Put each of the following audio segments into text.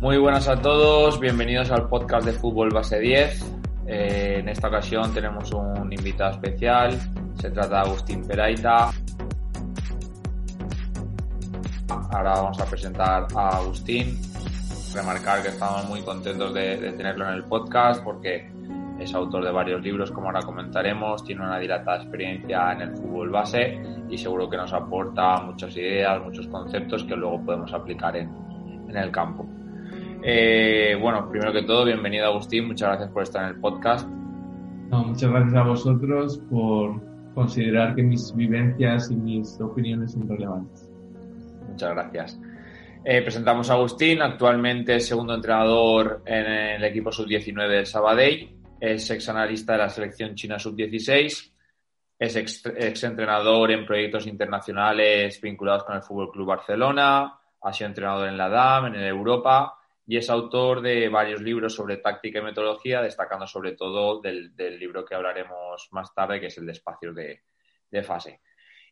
Muy buenas a todos, bienvenidos al podcast de Fútbol Base 10. Eh, en esta ocasión tenemos un invitado especial, se trata de Agustín Peraita. Ahora vamos a presentar a Agustín, remarcar que estamos muy contentos de, tenerlo en el podcast porque es autor de varios libros, como ahora comentaremos, tiene una dilatada experiencia en el fútbol base y seguro que nos aporta muchas ideas, muchos conceptos que luego podemos aplicar en el campo. Eh, bueno, primero que todo, bienvenido Agustín, muchas gracias por estar en el podcast. No, muchas gracias a vosotros por considerar que mis vivencias y mis opiniones son relevantes. Muchas gracias. Eh, presentamos a Agustín, actualmente segundo entrenador en el equipo sub-19 del Sabadell, es ex analista de la selección china sub-16, es ex, ex, entrenador en proyectos internacionales vinculados con el Fútbol Club Barcelona, ha sido entrenador en la DAM, en el Europa y es autor de varios libros sobre táctica y metodología, destacando sobre todo del, libro que hablaremos más tarde, que es el de de, fase.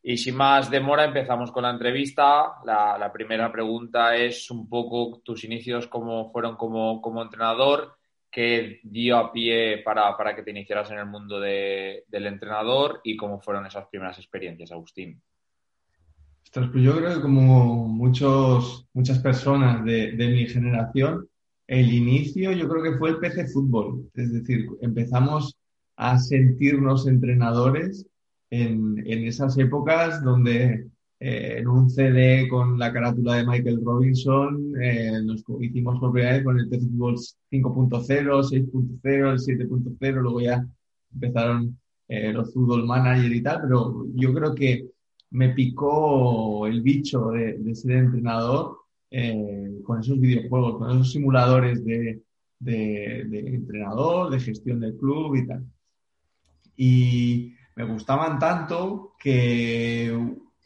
Y sin más demora, empezamos con la entrevista. La, primera pregunta es un poco tus inicios, cómo fueron como, como entrenador, qué dio a pie para, para, que te iniciaras en el mundo de, del entrenador y cómo fueron esas primeras experiencias, Agustín. Pues yo creo que como muchos, muchas personas de, de, mi generación, el inicio yo creo que fue el PC Fútbol. Es decir, empezamos a sentirnos entrenadores en, en esas épocas donde eh, en un CD con la carátula de Michael Robinson eh, nos hicimos vez con el PC Fútbol 5.0, 6.0, el 7.0, luego ya empezaron eh, los Fútbol Manager y tal, pero yo creo que me picó el bicho de, ser entrenador eh, con esos videojuegos, con esos simuladores de, entrenador, de gestión del club y tal. Y me gustaban tanto que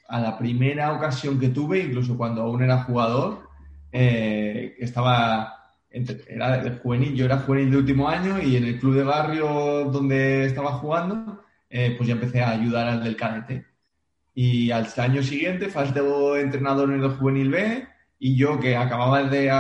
a la primera ocasión que tuve, incluso cuando aún era jugador, eh, estaba era juvenil, yo era juvenil de último año y en el club de barrio donde estaba jugando, eh, pues ya empecé a ayudar al del cadete. Y al año siguiente faltó entrenador en el juvenil B y yo que acababa de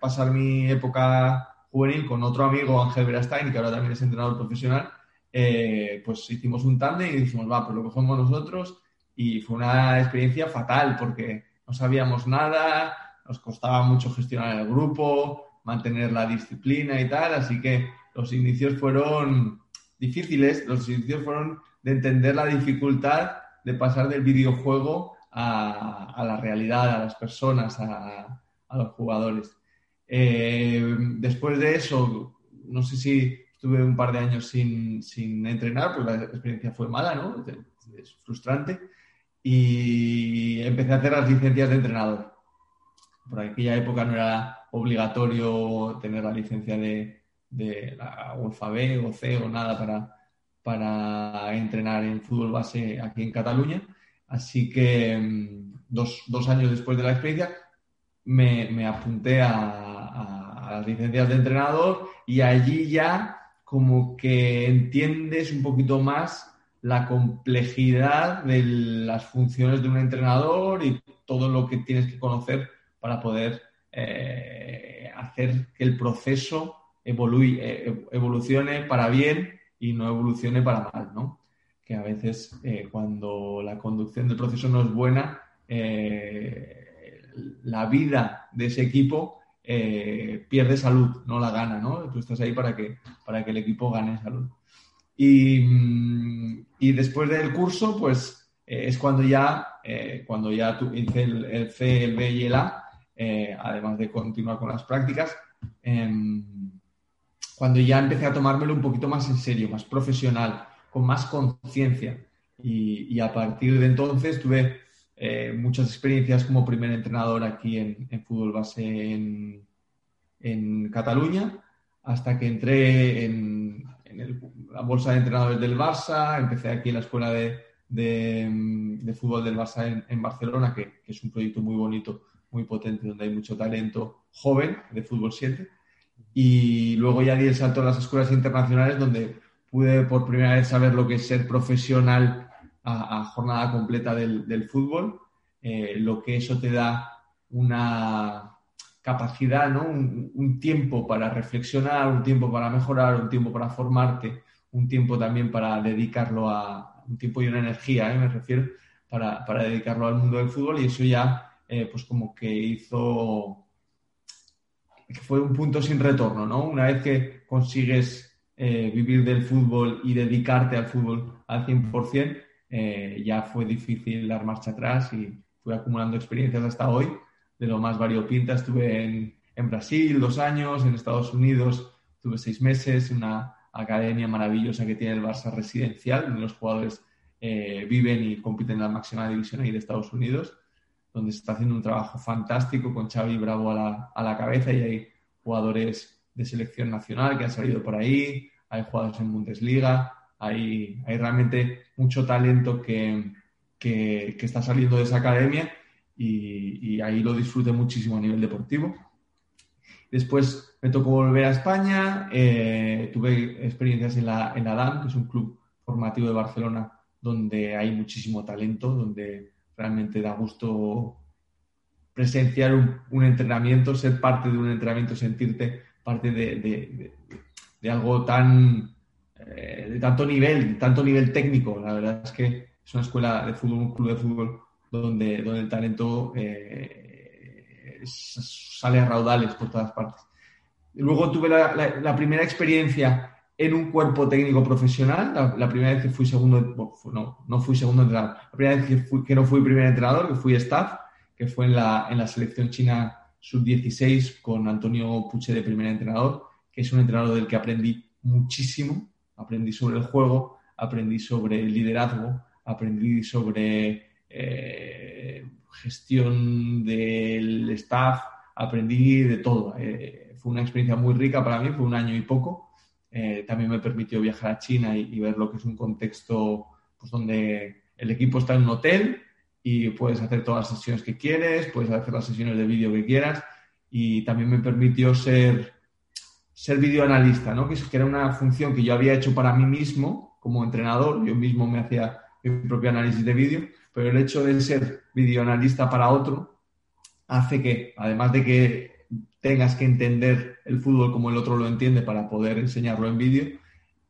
pasar mi época juvenil con otro amigo, Ángel Verastain, que ahora también es entrenador profesional, eh, pues hicimos un tándem y dijimos, va, pues lo cogemos nosotros y fue una experiencia fatal porque no sabíamos nada, nos costaba mucho gestionar el grupo, mantener la disciplina y tal, así que los inicios fueron difíciles, los inicios fueron de entender la dificultad de pasar del videojuego a, a la realidad, a las personas, a, a los jugadores. Eh, después de eso, no sé si estuve un par de años sin, sin entrenar, pues la experiencia fue mala, ¿no? Es frustrante. Y empecé a hacer las licencias de entrenador. Por aquella época no era obligatorio tener la licencia de, de la UEFA B o C o nada para, para entrenar en fútbol base aquí en Cataluña. Así que mm, dos, dos años después de la experiencia me, me apunté a, a, las licencias de entrenador y allí ya como que entiendes un poquito más la complejidad de las funciones de un entrenador y todo lo que tienes que conocer para poder eh, hacer que el proceso eh, evolucione para bien y no evolucione para mal, ¿no? Que a veces eh, cuando la conducción del proceso no es buena, eh, la vida de ese equipo eh, pierde salud, no la gana, ¿no? Tú estás ahí para que, para que el equipo gane salud. Y, y después del curso, pues eh, es cuando ya, cuando ya tu, hice el, el, C, el B y el A, además de continuar con las prácticas, em, cuando ya empecé a tomármelo un poquito más en serio, más profesional, con más conciencia. Y, y, a partir de entonces tuve eh, muchas experiencias como primer entrenador aquí en, en fútbol base en, en, Cataluña, hasta que entré en, en el, la bolsa de entrenadores del Barça, empecé aquí en la escuela de, de, de fútbol del Barça en, Barcelona, que, que, es un proyecto muy bonito, muy potente, donde hay mucho talento joven de fútbol 7 y luego ya di el salto a las escuelas internacionales donde pude por primera vez saber lo que es ser profesional a, a jornada completa del, del fútbol, eh, lo que eso te da una, capacidad, ¿no? Un, tiempo para reflexionar, un tiempo para mejorar, un tiempo para formarte, un tiempo también para dedicarlo a, un tiempo y una energía, ¿eh? me refiero, para, para, dedicarlo al mundo del fútbol y eso ya, eh, pues como que hizo, que fue un punto sin retorno, ¿no? Una vez que consigues eh, vivir del fútbol y dedicarte al fútbol al 100%, eh, ya fue difícil dar marcha atrás y fui acumulando experiencias hasta hoy, de lo más variopinta. Estuve en, Brasil dos años, en Estados Unidos tuve seis meses, una academia maravillosa que tiene el Barça residencial, donde los jugadores eh, viven y compiten en la máxima división ahí de Estados Unidos, donde se está haciendo un trabajo fantástico con Xavi Bravo a la, a la cabeza y hay jugadores de selección nacional que han salido por ahí, hay jugadores en Bundesliga, hay, hay realmente mucho talento que, que, está saliendo de esa academia y, ahí lo disfruté muchísimo a nivel deportivo. Después me tocó volver a España, eh, tuve experiencias en la, en la DAM, que es un club formativo de Barcelona donde hay muchísimo talento, donde realmente da gusto presenciar un, entrenamiento, ser parte de un entrenamiento, sentirte parte de, algo tan eh, de tanto nivel, tanto nivel técnico. La verdad es que es una escuela de fútbol, un club de fútbol donde, donde el talento eh, sale a raudales por todas partes. Luego tuve la, primera experiencia en un cuerpo técnico profesional, la, primera vez que fui segundo, no, no fui segundo entrenador, la primera vez que, fui, que no fui primer entrenador, que fui staff, que fue en la, en la selección china sub-16 con Antonio Puche de primer entrenador, que es un entrenador del que aprendí muchísimo, aprendí sobre el juego, aprendí sobre el liderazgo, aprendí sobre eh, gestión del staff, aprendí de todo. Eh, fue una experiencia muy rica para mí, fue un año y poco. Eh, también me permitió viajar a China y, ver lo que es un contexto pues, donde el equipo está en un hotel, y puedes hacer todas las sesiones que quieres, puedes hacer las sesiones de vídeo que quieras y también me permitió ser, ser videoanalista, ¿no? que, era una función que yo había hecho para mí mismo como entrenador, yo mismo me hacía mi propio análisis de vídeo, pero el hecho de ser videoanalista para otro hace que, además de que tengas que entender el fútbol como el otro lo entiende para poder enseñarlo en vídeo,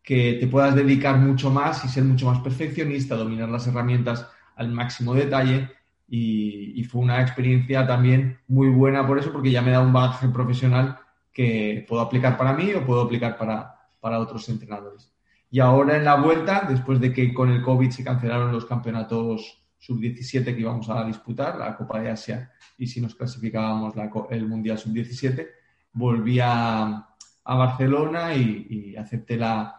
que te puedas dedicar mucho más y ser mucho más perfeccionista, dominar las herramientas al máximo detalle y, fue una experiencia también muy buena por eso, porque ya me da un bagaje profesional que puedo aplicar para mí o puedo aplicar para, para otros entrenadores. Y ahora en la vuelta, después de que con el COVID se cancelaron los campeonatos sub-17 que íbamos a disputar, la Copa de Asia y si nos clasificábamos el Mundial sub-17, volví a, Barcelona y, acepté la,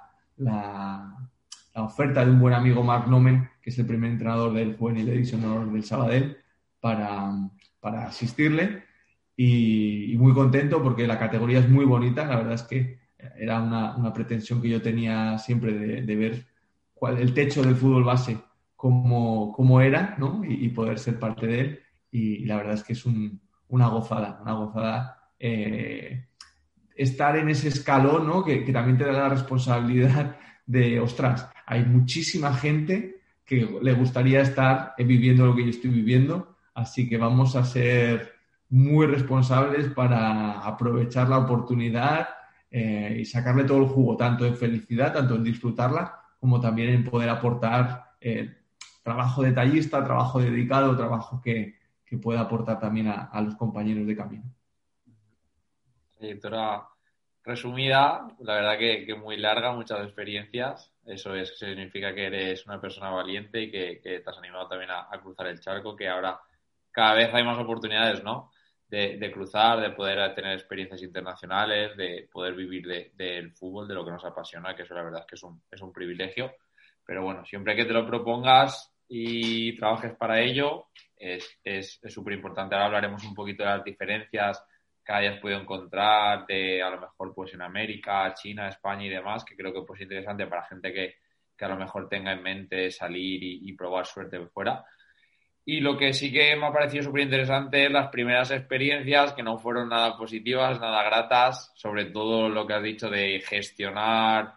la oferta de un buen amigo Mark Nomen, que es el primer entrenador del Juvenil de División Honor del Sabadell, para, para asistirle. Y, muy contento porque la categoría es muy bonita. La verdad es que era una, una pretensión que yo tenía siempre de, ver cuál, el techo del fútbol base, cómo, cómo era, ¿no? Y, poder ser parte de él. Y, la verdad es que es un, una gozada, una gozada. Eh, estar en ese escalón, ¿no? Que, que también te da la responsabilidad de, ostras, hay muchísima gente que le gustaría estar viviendo lo que yo estoy viviendo, así que vamos a ser muy responsables para aprovechar la oportunidad eh, y sacarle todo el jugo, tanto en felicidad, tanto en disfrutarla, como también en poder aportar eh, trabajo detallista, trabajo dedicado, trabajo que, pueda aportar también a, los compañeros de camino. Trayectoria resumida, la verdad que muy larga, muchas experiencias eso es, significa que eres una persona valiente y que, te has animado también a, cruzar el charco, que ahora cada vez hay más oportunidades, ¿no? De, cruzar, de poder tener experiencias internacionales, de poder vivir del fútbol, de lo que nos apasiona, que eso la verdad es que es un, es un privilegio. Pero bueno, siempre que te lo propongas y trabajes para ello, es súper es, importante. Ahora hablaremos un poquito de las diferencias que hayas podido encontrar de a lo mejor pues en América, China, España y demás, que creo que pues interesante para gente que, a lo mejor tenga en mente salir y, probar suerte fuera. Y lo que sí que me ha parecido súper interesante es las primeras experiencias que no fueron nada positivas, nada gratas, sobre todo lo que has dicho de gestionar,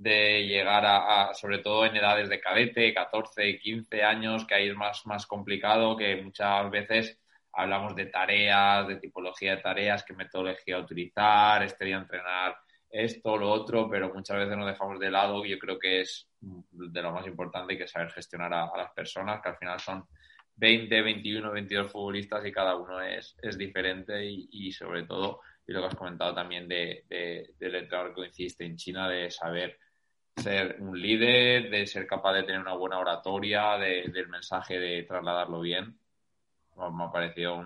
de llegar a, sobre todo en edades de cadete, 14, 15 años, que ahí es más, más complicado, que muchas veces hablamos de tareas, de tipología de tareas, qué metodología utilizar, este día entrenar esto, lo otro, pero muchas veces nos dejamos de lado y yo creo que es de lo más importante que saber gestionar a, las personas, que al final son 20, 21, 22 futbolistas y cada uno es, es diferente y, sobre todo, y lo que has comentado también de, del entrenador que insiste en China, de saber ser un líder, de ser capaz de tener una buena oratoria, del mensaje de trasladarlo bien. Me ha parecido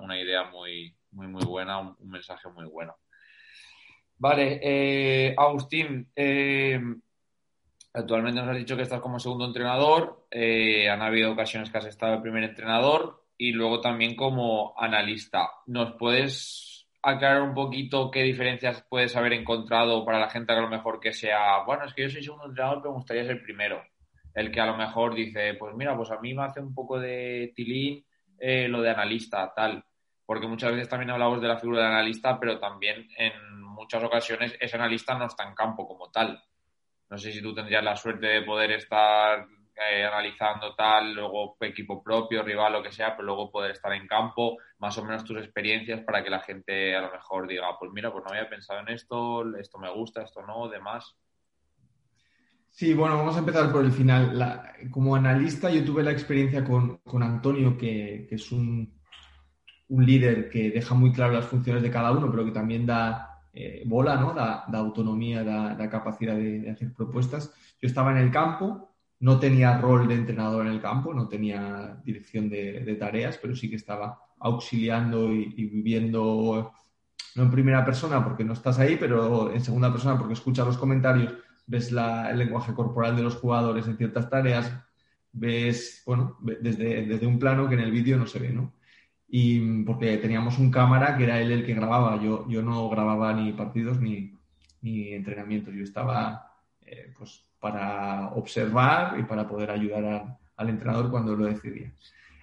una, idea muy, muy, muy buena, un mensaje muy bueno. Vale, eh, Agustín, eh, actualmente nos has dicho que estás como segundo entrenador, eh, han habido ocasiones que has estado el primer entrenador y luego también como analista. ¿Nos puedes aclarar un poquito qué diferencias puedes haber encontrado para la gente que a lo mejor que sea, bueno, es que yo soy segundo entrenador, pero me gustaría ser primero? El que a lo mejor dice, pues mira, pues a mí me hace un poco de tilín lo de analista, tal porque muchas veces también hablamos de la figura de analista, pero también en muchas ocasiones ese analista no está en campo como tal. No sé si tú tendrías la suerte de poder estar eh, analizando tal, luego equipo propio, rival, lo que sea, pero luego poder estar en campo, más o menos tus experiencias para que la gente a lo mejor diga, pues mira, pues no había pensado en esto, esto me gusta, esto no, demás. Sí, bueno, vamos a empezar por el final. como analista yo tuve la experiencia con, Antonio, que, es un, un líder que deja muy claro las funciones de cada uno, pero que también da eh, bola, ¿no? Da, autonomía, da, capacidad de, hacer propuestas. Yo estaba en el campo, no tenía rol de entrenador en el campo, no tenía dirección de, tareas, pero sí que estaba auxiliando y, viviendo, no en primera persona porque no estás ahí, pero en segunda persona porque escuchas los comentarios, ves el lenguaje corporal de los jugadores en ciertas tareas, ves, bueno, desde, desde un plano que en el vídeo no se ve, ¿no? y porque teníamos un cámara que era él el que grababa. Yo, yo no grababa ni partidos ni, ni entrenamientos. Yo estaba eh, pues para observar y para poder ayudar al entrenador cuando lo decidía.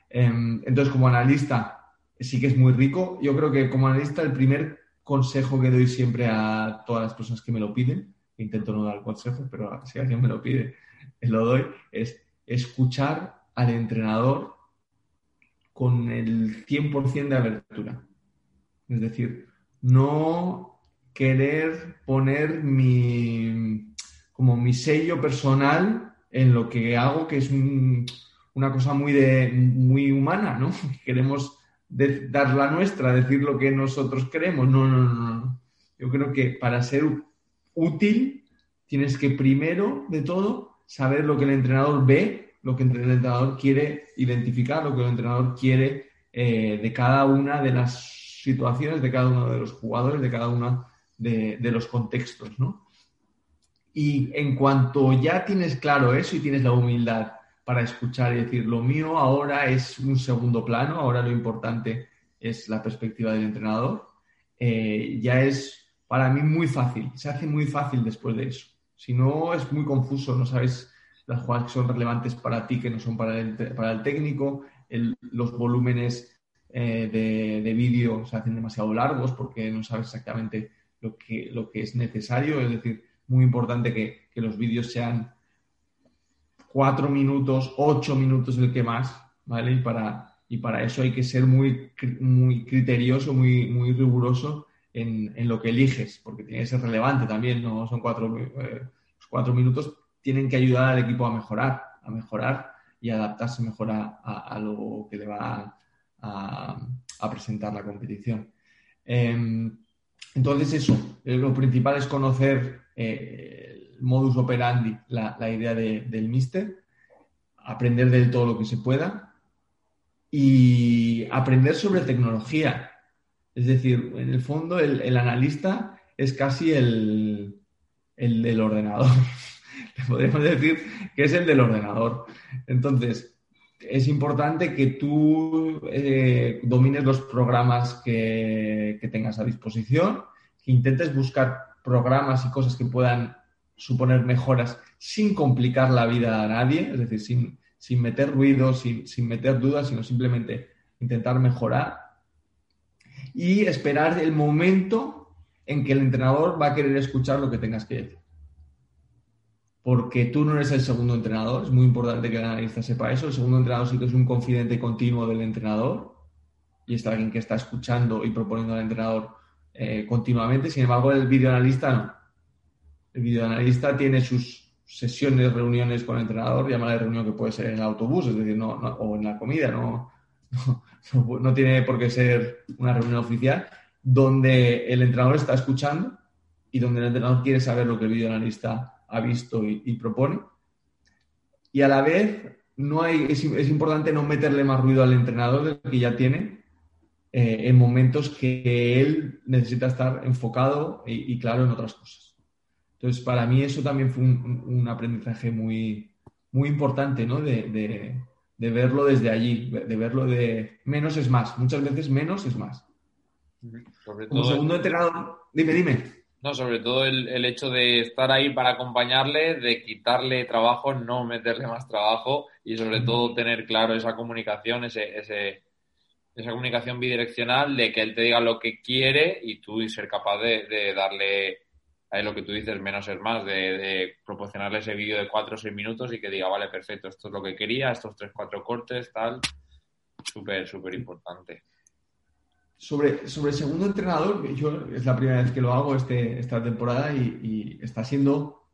Em, entonces, como analista, sí que es muy rico. Yo creo que como analista, el primer consejo que doy siempre a todas las personas que me lo piden, intento no dar consejos, pero si alguien me lo pide, lo doy, es escuchar al entrenador con el 100% de abertura. Es decir, no querer poner mi, como mi sello personal en lo que hago, que es una cosa muy, de, muy humana, ¿no? Queremos dar la nuestra, decir lo que nosotros queremos. No, no, no, no. Yo creo que para ser útil tienes que primero de todo saber lo que el entrenador ve lo que el entrenador quiere identificar, lo que el entrenador quiere eh, de cada una de las situaciones, de cada uno de los jugadores, de cada uno de, los contextos, ¿no? Y en cuanto ya tienes claro eso y tienes la humildad para escuchar y decir, lo mío ahora es un segundo plano, ahora lo importante es la perspectiva del entrenador, eh, ya es para mí muy fácil, se hace muy fácil después de eso. Si no, es muy confuso, no sabes las jugadas que son relevantes para ti, que no son para el, para el técnico, los volúmenes eh, de, vídeo se hacen demasiado largos porque no sabes exactamente lo que, lo que es necesario. Es decir, muy importante que, los vídeos sean cuatro minutos, ocho minutos el que más, ¿vale? Y para, y para eso hay que ser muy, muy criterioso, muy, muy riguroso en, lo que eliges, porque tiene que ser relevante también, no son cuatro, eh, cuatro minutos, tienen que ayudar al equipo a mejorar, a mejorar y adaptarse mejor a, lo que le va a, presentar la competición. Em, entonces, eso, eh, lo principal es conocer eh, el modus operandi, la, idea del mister, aprender de todo lo que se pueda y aprender sobre tecnología. Es decir, en el fondo, el, analista es casi el, el del ordenador. podríamos decir que es el del ordenador. Entonces, es importante que tú eh, domines los programas que, tengas a disposición, que intentes buscar programas y cosas que puedan suponer mejoras sin complicar la vida a nadie, es decir, sin, sin meter ruido, sin, sin meter dudas, sino simplemente intentar mejorar y esperar el momento en que el entrenador va a querer escuchar lo que tengas que decir. Porque tú no eres el segundo entrenador, es muy importante que el analista sepa eso, el segundo entrenador sí que es un confidente continuo del entrenador y está alguien que está escuchando y proponiendo al entrenador eh, continuamente. Sin embargo, el videoanalista no. El videoanalista tiene sus sesiones, reuniones con el entrenador, llámala de reunión que puede ser en el autobús, es decir, no, o en la comida, no, no, tiene por qué ser una reunión oficial, donde el entrenador está escuchando y donde el entrenador quiere saber lo que el videoanalista ha visto y, propone. Y a la vez, no hay, es, importante no meterle más ruido al entrenador del que ya tiene eh, en momentos que él necesita estar enfocado y claro en otras cosas. Entonces, para mí eso también fue un, aprendizaje muy, muy importante, ¿no? De, verlo desde allí, de verlo de menos es más. Muchas veces menos es más. Sobre todo segundo entrenador, dime, dime. No, sobre todo el, hecho de estar ahí para acompañarle, de quitarle trabajo, no meterle más trabajo y sobre todo tener claro esa comunicación, ese, ese, esa comunicación bidireccional de que él te diga lo que quiere y tú ser capaz de darle es lo que tú dices, menos es más, de, proporcionarle ese vídeo de 4 o 6 minutos y que diga, vale, perfecto, esto es lo que quería, estos 3, 4 cortes, tal. Súper, súper importante. Sobre, sobre el segundo entrenador, yo es la primera vez que lo hago este, esta temporada y, está siendo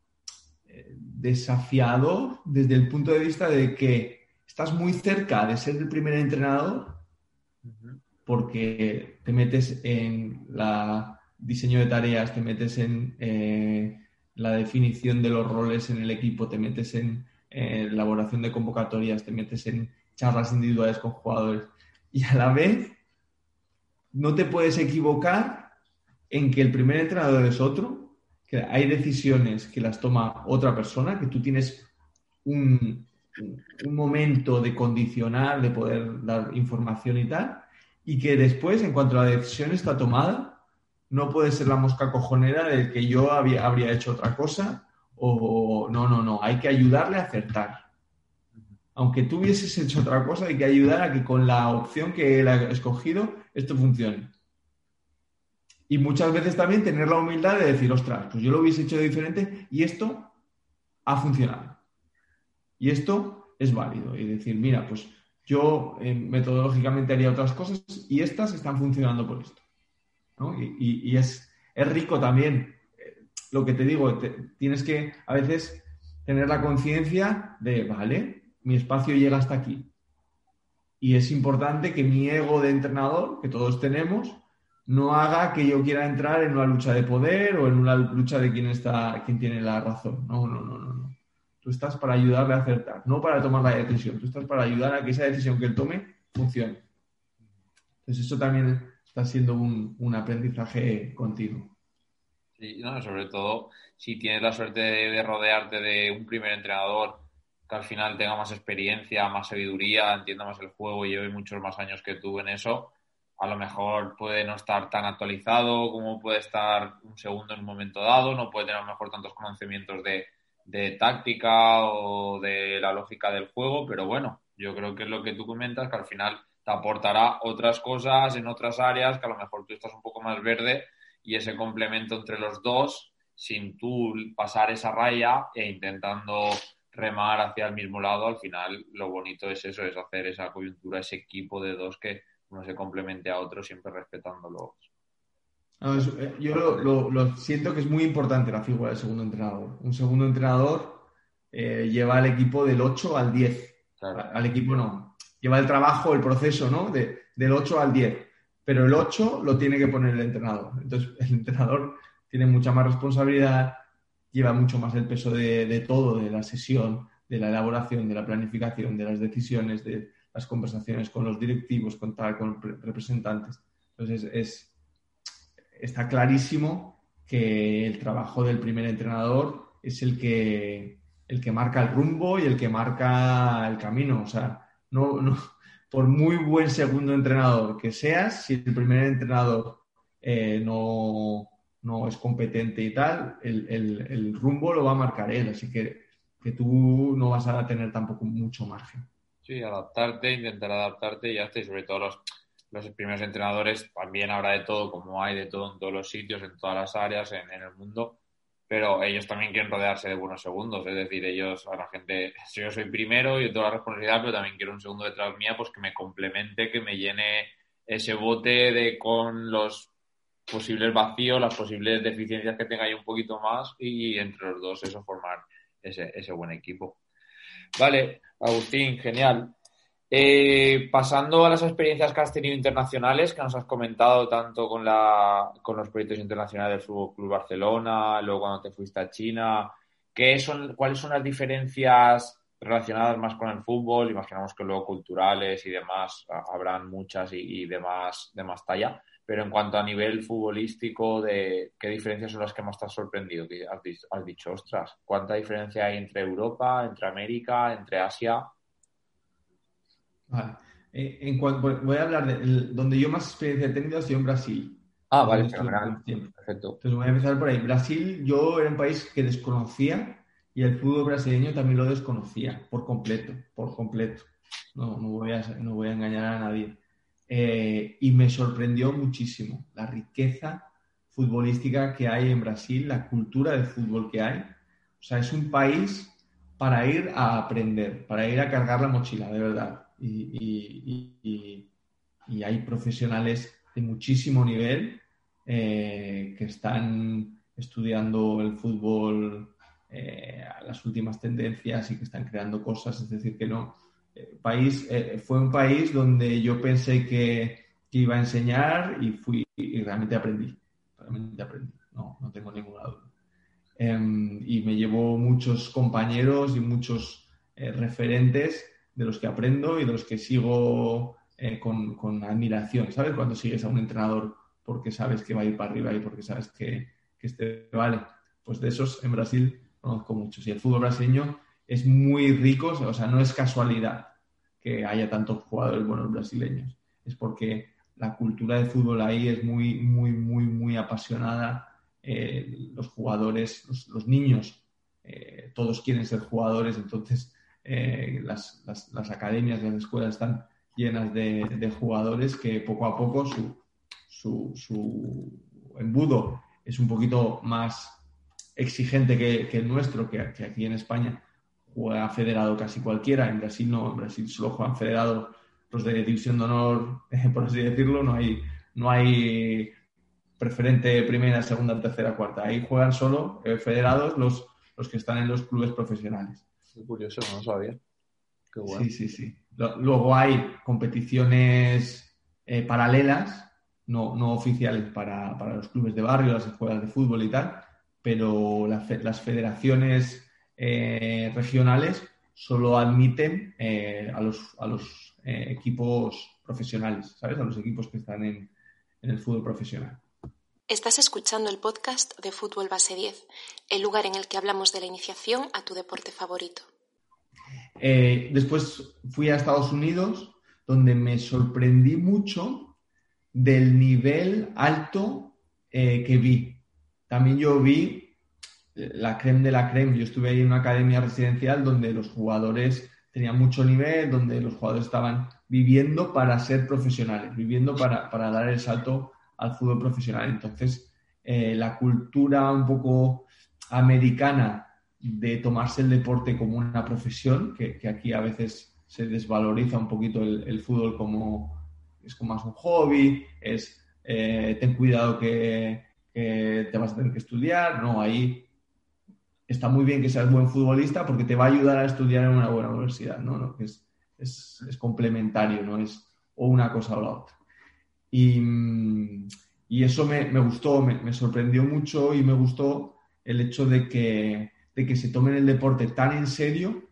eh, desafiado desde el punto de vista de que estás muy cerca de ser el primer entrenador porque te metes en la diseño de tareas, te metes en eh, la definición de los roles en el equipo, te metes en elaboración de convocatorias, te metes en charlas individuales con jugadores. Y a la vez no te puedes equivocar en que el primer entrenador es otro, que hay decisiones que las toma otra persona, que tú tienes un, un momento de condicionar, de poder dar información y tal, y que después, en cuanto la decisión está tomada, no puede ser la mosca cojonera del que yo habría hecho otra cosa o no, no, no, hay que ayudarle a acertar. Aunque tú hubieses hecho otra cosa, hay que ayudar a que con la opción que él ha escogido esto funcione. Y muchas veces también tener la humildad de decir, ostras, pues yo lo hubiese hecho diferente y esto ha funcionado. Y esto es válido. Y decir, mira, pues yo eh, metodológicamente haría otras cosas y estas están funcionando por esto. Y, es, rico también. Eh, lo que te digo, tienes que a veces tener la conciencia de, vale, mi espacio llega hasta aquí. Y es importante que mi ego de entrenador, que todos tenemos, no haga que yo quiera entrar en una lucha de poder o en una lucha de quién está, quién tiene la razón. No, no, no, no, no. Tú estás para ayudarle a acertar, no para tomar la decisión. Tú estás para ayudar a que esa decisión que él tome funcione. Entonces eso también está siendo un, aprendizaje continuo. Sí, sobre todo si tienes la suerte de, rodearte de un primer entrenador que al final tenga más experiencia, más sabiduría, entienda más el juego y lleve muchos más años que tú en eso, a lo mejor puede no estar tan actualizado como puede estar un segundo en un momento dado, no puede tener a lo mejor tantos conocimientos de, de táctica o de la lógica del juego, pero bueno, yo creo que es lo que tú comentas, que al final aportará otras cosas en otras áreas que a lo mejor tú estás un poco más verde y ese complemento entre los dos, sin tú pasar esa raya e intentando remar hacia el mismo lado, al final lo bonito es eso, es hacer esa coyuntura, ese equipo de dos que uno se complemente a otro siempre respetándolos. Eh, yo lo, siento que es muy importante la figura del segundo entrenador. Un segundo entrenador eh, lleva al equipo del 8 al 10. Al equipo no, lleva el trabajo, el proceso, ¿no? De, del 8 al 10. Pero el 8 lo tiene que poner el entrenador. Entonces, el entrenador tiene mucha más responsabilidad, lleva mucho más el peso de, todo, de la sesión, de la elaboración, de la planificación, de las decisiones, de las conversaciones con los directivos, con, tal, con representantes. Entonces, es, está clarísimo que el trabajo del primer entrenador es el que, el que marca el rumbo y el que marca el camino. O sea, no, no, por muy buen segundo entrenador que seas, si el primer entrenador eh, no, es competente y tal, el, rumbo lo va a marcar él, así que, que tú no vas a tener tampoco mucho margen. Sí, adaptarte, intentar adaptarte y y sobre todo los, los primeros entrenadores también habrá de todo, como hay de todo en todos los sitios, en todas las áreas, en el mundo pero ellos también quieren rodearse de buenos segundos, es decir, ellos a la gente, si yo soy primero y tengo la responsabilidad, pero también quiero un segundo detrás mía, pues que me complemente, que me llene ese bote de con los posibles vacíos, las posibles deficiencias que tenga ahí un poquito más y entre los dos eso formar ese, ese buen equipo. Vale, Agustín, genial. Eh, pasando a las experiencias que has tenido internacionales, que nos has comentado tanto con, la, con los proyectos internacionales del Fútbol Club Barcelona, luego cuando te fuiste a China, ¿qué son, ¿cuáles son las diferencias relacionadas más con el fútbol? Imaginamos que luego culturales y demás habrán muchas y, más, de talla, pero en cuanto a nivel futbolístico, ¿qué diferencias son las que más te has sorprendido? Has dicho, ostras, ¿cuánta diferencia hay entre Europa, entre América, entre Asia? Vale. Eh, en cuanto, voy a hablar de donde yo más experiencia he tenido ha sido en Brasil. Ah, vale, Perfecto. Entonces voy a empezar por ahí. Brasil, yo era un país que desconocía y el fútbol brasileño también lo desconocía por completo, por completo. No, no, voy, a, no voy a engañar a nadie. Eh, y me sorprendió muchísimo la riqueza futbolística que hay en Brasil, la cultura de fútbol que hay. O sea, es un país para ir a aprender, para ir a cargar la mochila, de verdad y, hay profesionales de muchísimo nivel eh, que están estudiando el fútbol, eh, las últimas tendencias y que están creando cosas. Es decir, que no. Eh, país, fue un país donde yo pensé que, iba a enseñar y fui y realmente aprendí. Realmente aprendí, no, no tengo ninguna duda. Em, y me llevó muchos compañeros y muchos referentes de los que aprendo y de los que sigo eh, con, admiración, ¿sabes? Cuando sigues a un entrenador porque sabes que va a ir para arriba y porque sabes que, que este vale. Pues de esos en Brasil conozco muchos. Y el fútbol brasileño es muy rico, o sea, no es casualidad que haya tantos jugadores buenos brasileños. Es porque la cultura de fútbol ahí es muy, muy, muy, muy apasionada. Eh, los jugadores, los, niños, eh, todos quieren ser jugadores, entonces eh, las, las, academias, las escuelas están llenas de, jugadores que poco a poco su, su, embudo es un poquito más exigente que, el nuestro, que, aquí en España juega federado casi cualquiera, en Brasil no, en Brasil solo juegan federados los de división de honor, por así decirlo, no hay, no hay preferente primera, segunda, tercera, cuarta, ahí juegan solo eh, federados los, los que están en los clubes profesionales curioso, no sabía. Sí, sí, sí. Luego hay competiciones eh, paralelas, no, no oficiales para, los clubes de barrio, las escuelas de fútbol y tal, pero las federaciones eh, regionales solo admiten eh, a los, a los equipos profesionales, ¿sabes? A los equipos que están en, en el fútbol profesional. Estás escuchando el podcast de Fútbol Base 10, el lugar en el que hablamos de la iniciación a tu deporte favorito. Eh, después fui a Estados Unidos, donde me sorprendí mucho del nivel alto eh, que vi. También yo vi la creme de la creme. Yo estuve ahí en una academia residencial donde los jugadores tenían mucho nivel, donde los jugadores estaban viviendo para ser profesionales, viviendo para, dar el salto al fútbol profesional. Entonces, eh, la cultura un poco americana de tomarse el deporte como una profesión, que, aquí a veces se desvaloriza un poquito el, fútbol como es como más un hobby, es eh, ten cuidado que, te vas a tener que estudiar, no, ahí está muy bien que seas buen futbolista porque te va a ayudar a estudiar en una buena universidad, ¿no? es, es, complementario, no es o una cosa o la otra. Y, y eso me, me gustó, me, me sorprendió mucho y me gustó el hecho de que de que se tomen el deporte tan en serio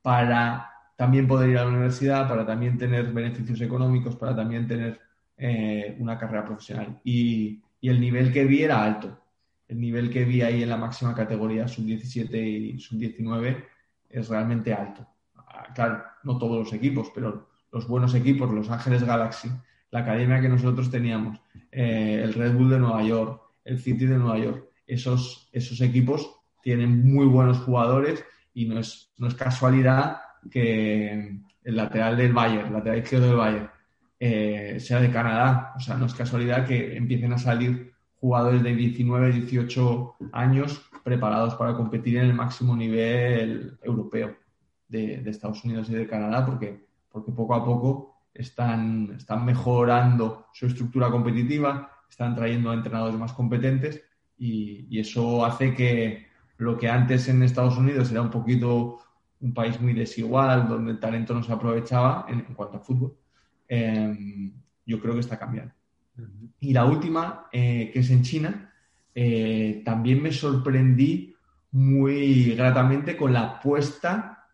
para también poder ir a la universidad, para también tener beneficios económicos, para también tener eh, una carrera profesional. Y, el nivel que vi era alto. El nivel que vi ahí en la máxima categoría, sub-17 y sub-19, es realmente alto. Ah, claro, no todos los equipos, pero los buenos equipos, Los Ángeles Galaxy, la academia que nosotros teníamos, eh, el Red Bull de Nueva York, el City de Nueva York, esos, esos equipos tienen muy buenos jugadores y no es, no es casualidad que el lateral del Bayern, el lateral izquierdo del Bayern, eh, sea de Canadá. O sea, no es casualidad que empiecen a salir jugadores de 19, 18 años preparados para competir en el máximo nivel europeo de, Estados Unidos y de Canadá, porque, porque poco a poco están, están mejorando su estructura competitiva, están trayendo a entrenadores más competentes y, eso hace que lo que antes en Estados Unidos era un poquito un país muy desigual, donde el talento no se aprovechaba en, cuanto a fútbol, em, yo creo que está cambiando. Y la última, eh, que es en China, eh, también me sorprendí muy gratamente con la apuesta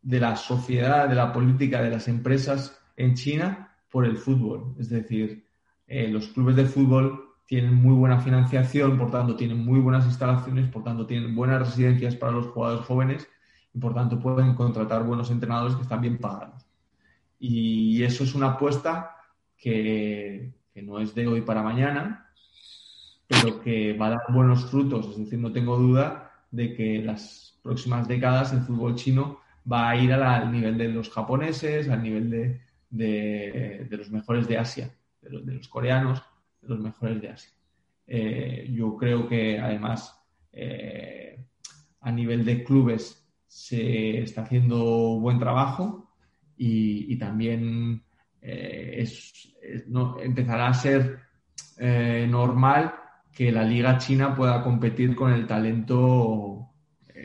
de la sociedad, de la política, de las empresas en China por el fútbol. Es decir, eh, los clubes de fútbol tienen muy buena financiación, por tanto tienen muy buenas instalaciones, por tanto tienen buenas residencias para los jugadores jóvenes y por tanto pueden contratar buenos entrenadores que están bien pagados. Y eso es una apuesta que, que no es de hoy para mañana, pero que va a dar buenos frutos. Es decir, no tengo duda de que las próximas décadas el fútbol chino va a ir al nivel de los japoneses, al nivel de, de, los mejores de Asia, de los, coreanos, de los mejores de Asia. Eh, yo creo que además eh, a nivel de clubes se está haciendo buen trabajo y, también eh, es, no, empezará a ser normal que la liga china pueda competir con el talento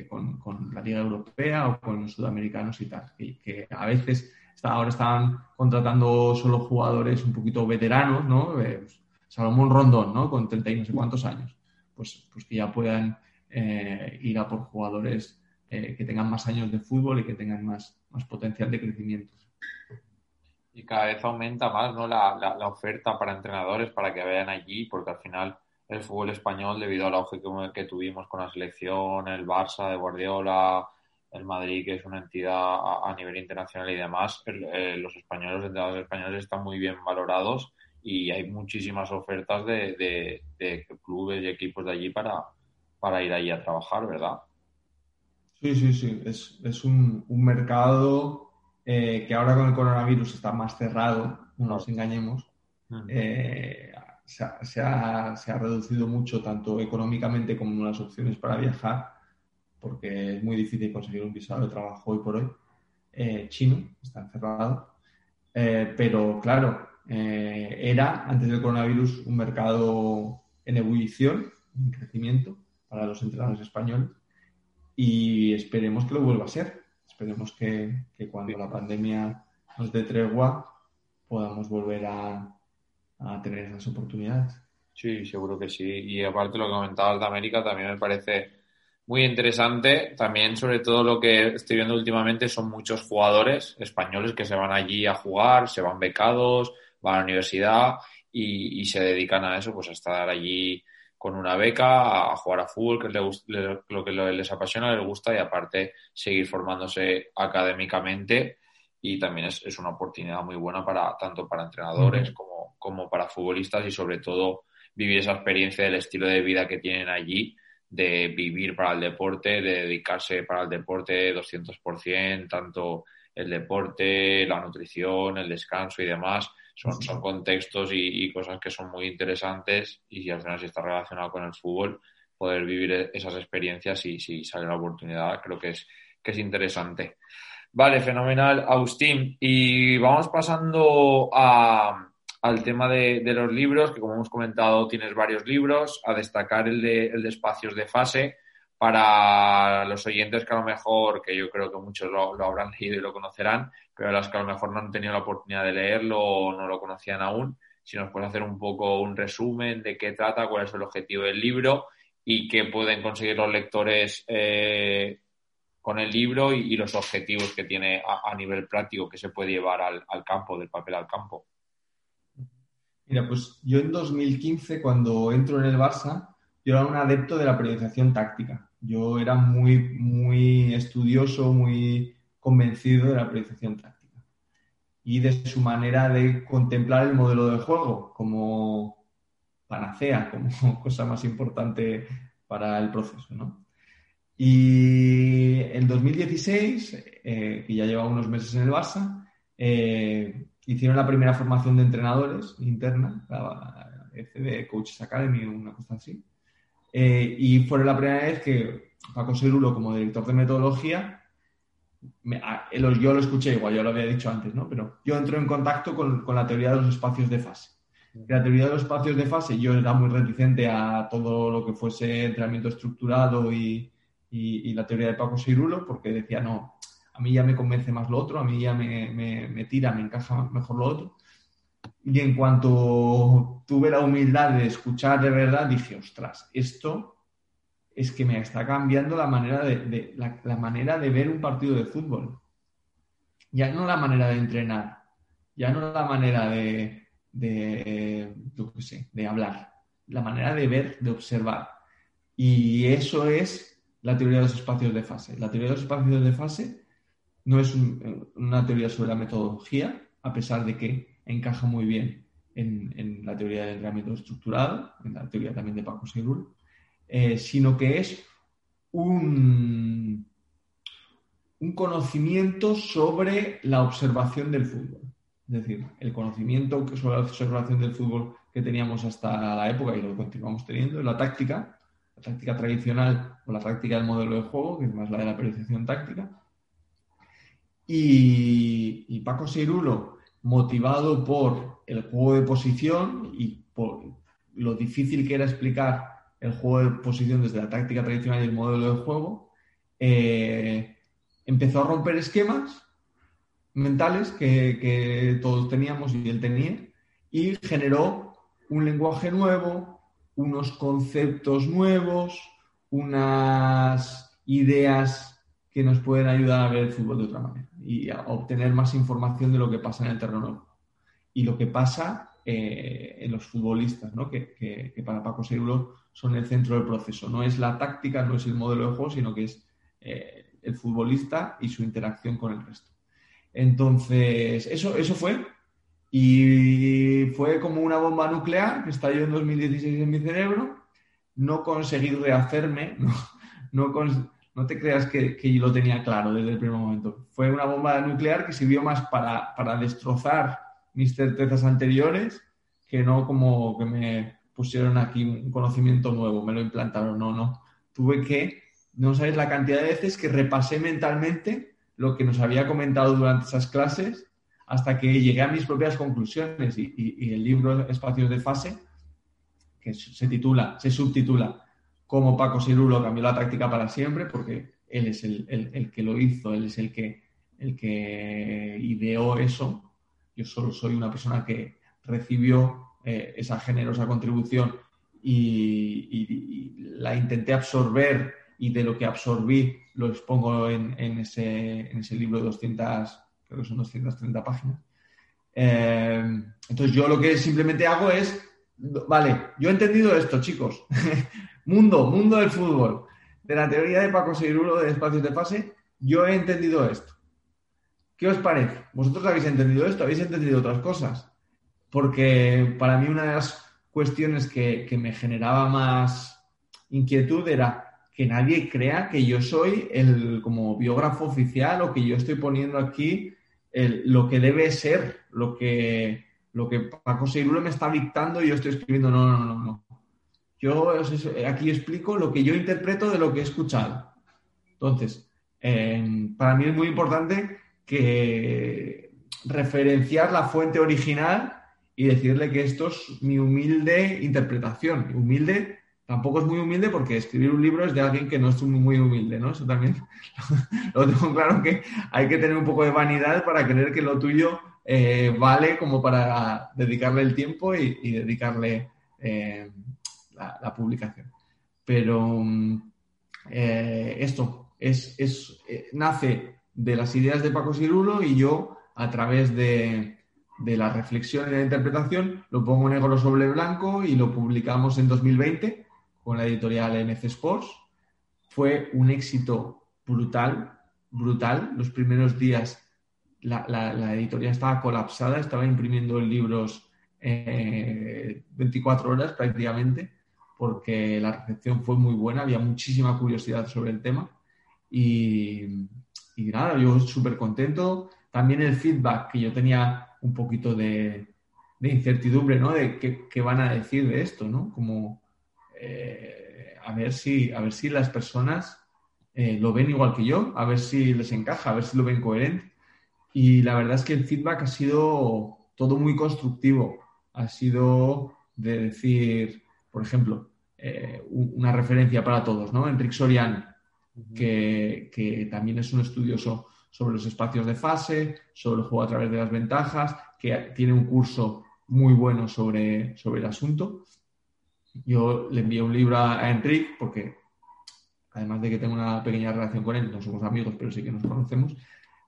con, la liga europea o con los sudamericanos y tal, que a veces ahora están contratando solo jugadores un poquito veteranos, ¿no? Eh, pues, Salomón Rondón, ¿no? Con 30 y no sé cuántos años. Pues, pues que ya puedan eh, ir a por jugadores eh, que tengan más años de fútbol y que tengan más, más potencial de crecimiento. Y cada vez aumenta más ¿no? la, la, oferta para entrenadores para que vayan allí, porque al final el fútbol español, debido al auge que, que tuvimos con la selección, el Barça de Guardiola, el Madrid, que es una entidad a, nivel internacional y demás, eh, los españoles, los entrenadores españoles están muy bien valorados y hay muchísimas ofertas de, clubes y equipos de allí para, para ir allí a trabajar, ¿verdad? Sí, sí, sí. Es, un, mercado eh, que ahora con el coronavirus está más cerrado, no nos engañemos. Eh, se, ha, se, ha, reducido mucho, tanto económicamente como en las opciones para viajar porque es muy difícil conseguir un visado de trabajo hoy por hoy. Eh, chino, está encerrado. Eh, pero claro, eh, era antes del coronavirus un mercado en ebullición, en crecimiento para los entrenadores españoles y esperemos que lo vuelva a ser. Esperemos que, cuando la pandemia nos dé tregua podamos volver a, a tener esas oportunidades. Sí, seguro que sí. Y aparte lo que comentabas de América también me parece muy interesante. También, sobre todo, lo que estoy viendo últimamente son muchos jugadores españoles que se van allí a jugar, se van becados, van a la universidad y, se dedican a eso, pues a estar allí con una beca, a jugar a fútbol, que es lo que les apasiona, les gusta y aparte seguir formándose académicamente y también es, una oportunidad muy buena para tanto para entrenadores como, como para futbolistas y sobre todo vivir esa experiencia del estilo de vida que tienen allí de vivir para el deporte, de dedicarse para el deporte 200%, tanto el deporte, la nutrición, el descanso y demás. Son, son contextos y, cosas que son muy interesantes y si al final si está relacionado con el fútbol, poder vivir e-, esas experiencias y si sale la oportunidad, creo que es, que es interesante. Vale, fenomenal, Agustín. Y vamos pasando a, al tema de, los libros, que como hemos comentado tienes varios libros, a destacar el de, el de espacios de fase para los oyentes que a lo mejor, que yo creo que muchos lo, habrán leído y lo conocerán, pero los que a lo mejor no han tenido la oportunidad de leerlo o no lo conocían aún, si nos puedes hacer un poco un resumen de qué trata, cuál es el objetivo del libro y qué pueden conseguir los lectores eh, con el libro y, los objetivos que tiene a, nivel práctico que se puede llevar al campo, del papel al campo. Mira, pues yo en 2015, cuando entro en el Barça, yo era un adepto de la periodización táctica. Yo era muy, muy estudioso, muy convencido de la periodización táctica y de su manera de contemplar el modelo de juego como panacea, como cosa más importante para el proceso, ¿no? Y en 2016, eh, que ya lleva unos meses en el Barça, eh, hicieron la primera formación de entrenadores interna, la ECD Coaches Academy una cosa así. Eh, y fue la primera vez que Paco Serulo, como director de metodología, yo lo escuché igual, yo lo había dicho antes, ¿no? Pero yo entro en contacto con, la teoría de los espacios de fase. La teoría de los espacios de fase, yo era muy reticente a todo lo que fuese entrenamiento estructurado y, la teoría de Paco Sirulo, porque decía, no, a mí ya me convence más lo otro, a mí ya me, tira, me encaja mejor lo otro. Y en cuanto tuve la humildad de escuchar de verdad, dije, ostras, esto es que me está cambiando la manera de, la, manera de ver un partido de fútbol. Ya no la manera de entrenar, ya no la manera de, de, de hablar, la manera de ver, de observar. Y eso es la teoría de los espacios de fase. La teoría de los espacios de fase no es una teoría sobre la metodología, a pesar de que encaja muy bien en, la teoría del entrenamiento estructurado, en la teoría también de Paco Seguro, eh, sino que es un, un conocimiento sobre la observación del fútbol. Es decir, el conocimiento sobre la observación del fútbol que teníamos hasta la época y lo continuamos teniendo, la táctica, la táctica tradicional o la táctica del modelo de juego, que es más la de la periodización táctica. Y, Paco Seirulo motivado por el juego de posición y por lo difícil que era explicar el juego de posición desde la táctica tradicional y el modelo de juego, eh, empezó a romper esquemas mentales que, todos teníamos y él tenía y generó un lenguaje nuevo, unos conceptos nuevos, unas ideas que nos pueden ayudar a ver el fútbol de otra manera y a obtener más información de lo que pasa en el terreno y lo que pasa eh, en los futbolistas, ¿no? que, para Paco Seguros son el centro del proceso. No es la táctica, no es el modelo de juego, sino que es eh, el futbolista y su interacción con el resto. Entonces, eso, eso fue. Y fue como una bomba nuclear que estalló en 2016 en mi cerebro. No conseguí rehacerme, no, no, no te creas que, yo lo tenía claro desde el primer momento. Fue una bomba nuclear que sirvió más para, destrozar mis certezas anteriores que no como que me pusieron aquí un conocimiento nuevo, me lo implantaron. No, no. Tuve que, no sabes la cantidad de veces que repasé mentalmente lo que nos había comentado durante esas clases hasta que llegué a mis propias conclusiones y, el libro Espacios de Fase, que se titula, se subtitula como Paco Sirulo cambió la táctica para siempre, porque él es el, que lo hizo, él es el que, el que ideó eso. Yo solo soy una persona que recibió eh, esa generosa contribución y, la intenté absorber y de lo que absorbí lo expongo en, ese, en ese, libro de 200, creo que son 230 páginas. Eh, entonces yo lo que simplemente hago es, vale, yo he entendido esto, chicos. Mundo, mundo del fútbol. De la teoría de Paco Seirulo de espacios de fase, yo he entendido esto. ¿Qué os parece? ¿Vosotros habéis entendido esto? ¿Habéis entendido otras cosas? Porque para mí una de las cuestiones que, me generaba más inquietud era que nadie crea que yo soy el como biógrafo oficial o que yo estoy poniendo aquí lo que debe ser, lo que, lo que Paco Seirulo me está dictando y yo estoy escribiendo. No, no, no, no. Yo aquí explico lo que yo interpreto de lo que he escuchado. Entonces, em, para mí es muy importante que referenciar la fuente original y decirle que esto es mi humilde interpretación. Humilde tampoco es muy humilde porque escribir un libro es de alguien que no es muy humilde, ¿no? Eso también lo tengo claro que hay que tener un poco de vanidad para creer que lo tuyo eh, vale como para dedicarle el tiempo y, dedicarle eh, la, publicación. Pero mm, eh, esto es, eh, nace de las ideas de Paco Cirulo y yo, a través de, la reflexión y la interpretación, lo pongo negro sobre blanco y lo publicamos en 2020 con la editorial MC Sports. Fue un éxito brutal, brutal. Los primeros días la, la, editorial estaba colapsada, estaba imprimiendo libros 24 eh, horas prácticamente porque la recepción fue muy buena, había muchísima curiosidad sobre el tema y, nada, yo súper contento. También el feedback, que yo tenía un poquito de, incertidumbre, ¿no? De qué, van a decir de esto, ¿no? Como eh, a, ver si, a ver si las personas eh, lo ven igual que yo, a ver si les encaja, a ver si lo ven coherente. Y la verdad es que el feedback ha sido todo muy constructivo. Ha sido de decir, por ejemplo, eh, una referencia para todos, ¿no? Enrique Soriano, que, que, también es un estudioso sobre los espacios de fase, sobre el juego a través de las ventajas, que tiene un curso muy bueno sobre, sobre el asunto. Yo le envié un libro a, Enrique porque, además de que tengo una pequeña relación con él, no somos amigos, pero sí que nos conocemos,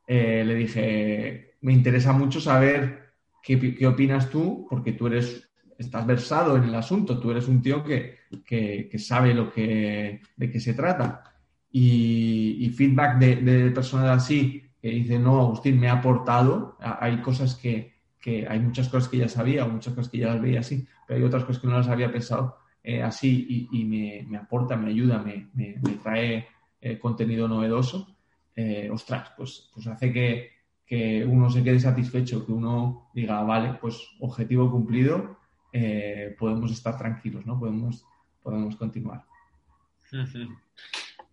eh, le dije, me interesa mucho saber qué, qué, opinas tú, porque tú eres, estás versado en el asunto, tú eres un tío que, que, que sabe lo que, de qué se trata. Y, y feedback de, de personas así que dicen, no, Agustín, me ha aportado, hay cosas que, que hay muchas cosas que ya sabía, muchas cosas que ya las veía así, pero hay otras cosas que no las había pensado eh, así y, me, me, aporta, me ayuda, me, me, trae eh, contenido novedoso, eh, ostras, pues, pues hace que, que, uno se quede satisfecho, que uno diga, vale, pues objetivo cumplido, podemos estar tranquilos, ¿no? Podemos, podemos continuar.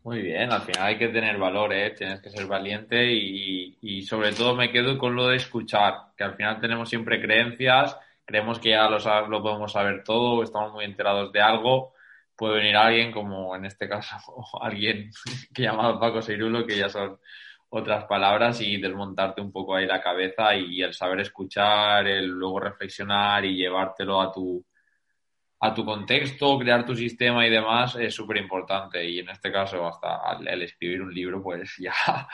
Muy bien, al final hay que tener valor, ¿eh? tienes que ser valiente y, y, sobre todo me quedo con lo de escuchar, que al final tenemos siempre creencias, creemos que ya lo, lo podemos saber todo, estamos muy enterados de algo, puede venir alguien como en este caso alguien que llamado Paco Seirulo, que ya son otras palabras y desmontarte un poco ahí la cabeza y el saber escuchar, el luego reflexionar y llevártelo a tu, a tu contexto, crear tu sistema y demás es súper importante. Y en este caso, hasta el escribir un libro, pues ya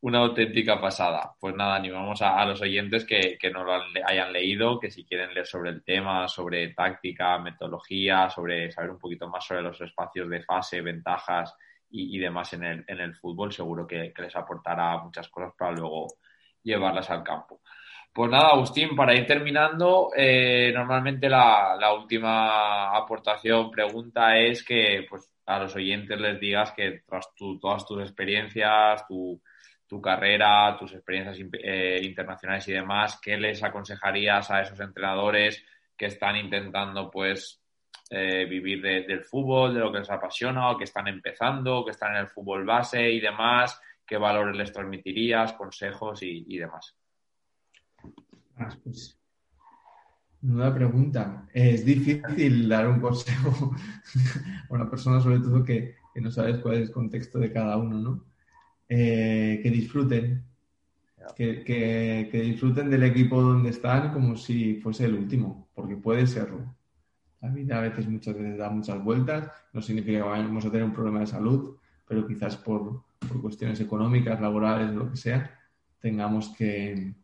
una auténtica pasada. Pues nada, animamos a, los oyentes que, que no lo hayan leído, que si quieren leer sobre el tema, sobre táctica, metodología, sobre saber un poquito más sobre los espacios de fase, ventajas y, demás en el, en el fútbol, seguro que, que les aportará muchas cosas para luego llevarlas al campo. Pues nada, Agustín, para ir terminando, eh, normalmente la, la, última aportación, pregunta es que pues, a los oyentes les digas que tras tu, todas tus experiencias, tu, tu carrera, tus experiencias eh, internacionales y demás, ¿qué les aconsejarías a esos entrenadores que están intentando pues eh, vivir de, del fútbol, de lo que les apasiona, o que están empezando, que están en el fútbol base y demás? ¿Qué valores les transmitirías, consejos y, y demás? pues, nueva pregunta. Es difícil dar un consejo a una persona, sobre todo que, no sabes cuál es el contexto de cada uno, ¿no? Eh, que disfruten, que, que, disfruten del equipo donde están como si fuese el último, porque puede serlo. La vida a veces, muchas veces da muchas vueltas, no significa que vayamos a tener un problema de salud, pero quizás por, por cuestiones económicas, laborales, lo que sea, tengamos que,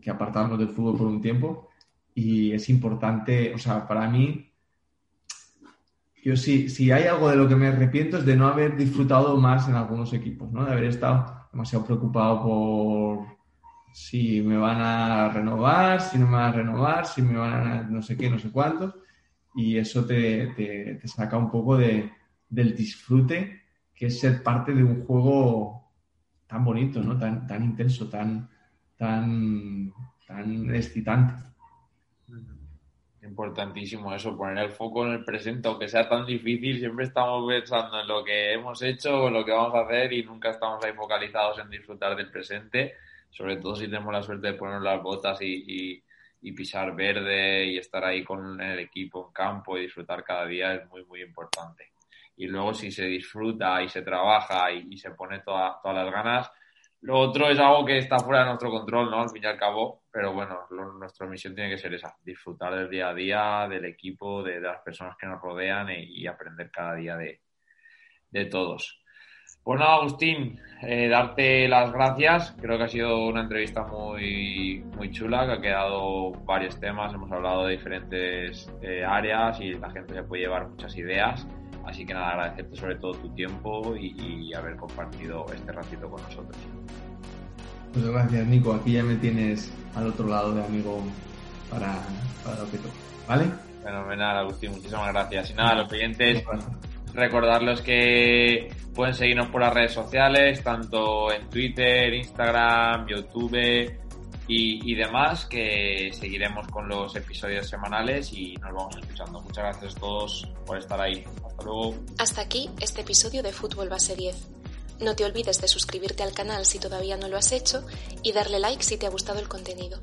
que apartarnos del fútbol por un tiempo y es importante, o sea, para mí, yo sí, si hay algo de lo que me arrepiento es de no haber disfrutado más en algunos equipos, ¿no? De haber estado demasiado preocupado por si me van a renovar, si no me van a renovar, si me van a no sé qué, no sé cuántos, y eso te, te, saca un poco de, del disfrute que es ser parte de un juego tan bonito, ¿no? Tan, tan intenso, tan, tan, tan excitante. Importantísimo eso, poner el foco en el presente, aunque sea tan difícil, siempre estamos pensando en lo que hemos hecho o lo que vamos a hacer y nunca estamos ahí focalizados en disfrutar del presente, sobre todo si tenemos la suerte de poner las botas y, y, pisar verde y estar ahí con el equipo en campo y disfrutar cada día es muy, muy importante. Y luego si se disfruta y se trabaja y, se pone todas las ganas, lo otro es algo que está fuera de nuestro control, ¿no? Al fin y al cabo, pero bueno, nuestra misión tiene que ser esa, disfrutar del día a día, del equipo, de, las personas que nos rodean y, aprender cada día de, de, todos. Pues nada, Agustín, eh, darte las gracias. Creo que ha sido una entrevista muy, muy chula, que ha quedado varios temas, hemos hablado de diferentes eh, áreas y la gente se puede llevar muchas ideas. Así que nada, agradecerte sobre todo tu tiempo y, haber compartido este ratito con nosotros. Muchas gracias, Nico. Aquí ya me tienes al otro lado de amigo para, para lo que toque. ¿Vale? Fenomenal, Agustín. Muchísimas gracias. Y nada, los clientes, recordarles que pueden seguirnos por las redes sociales, tanto en Twitter, Instagram, YouTube y, demás, que seguiremos con los episodios semanales y nos vamos escuchando. Muchas gracias a todos por estar ahí. Hasta luego. Hasta aquí este episodio de Fútbol Base 10. No te olvides de suscribirte al canal si todavía no lo has hecho y darle like si te ha gustado el contenido.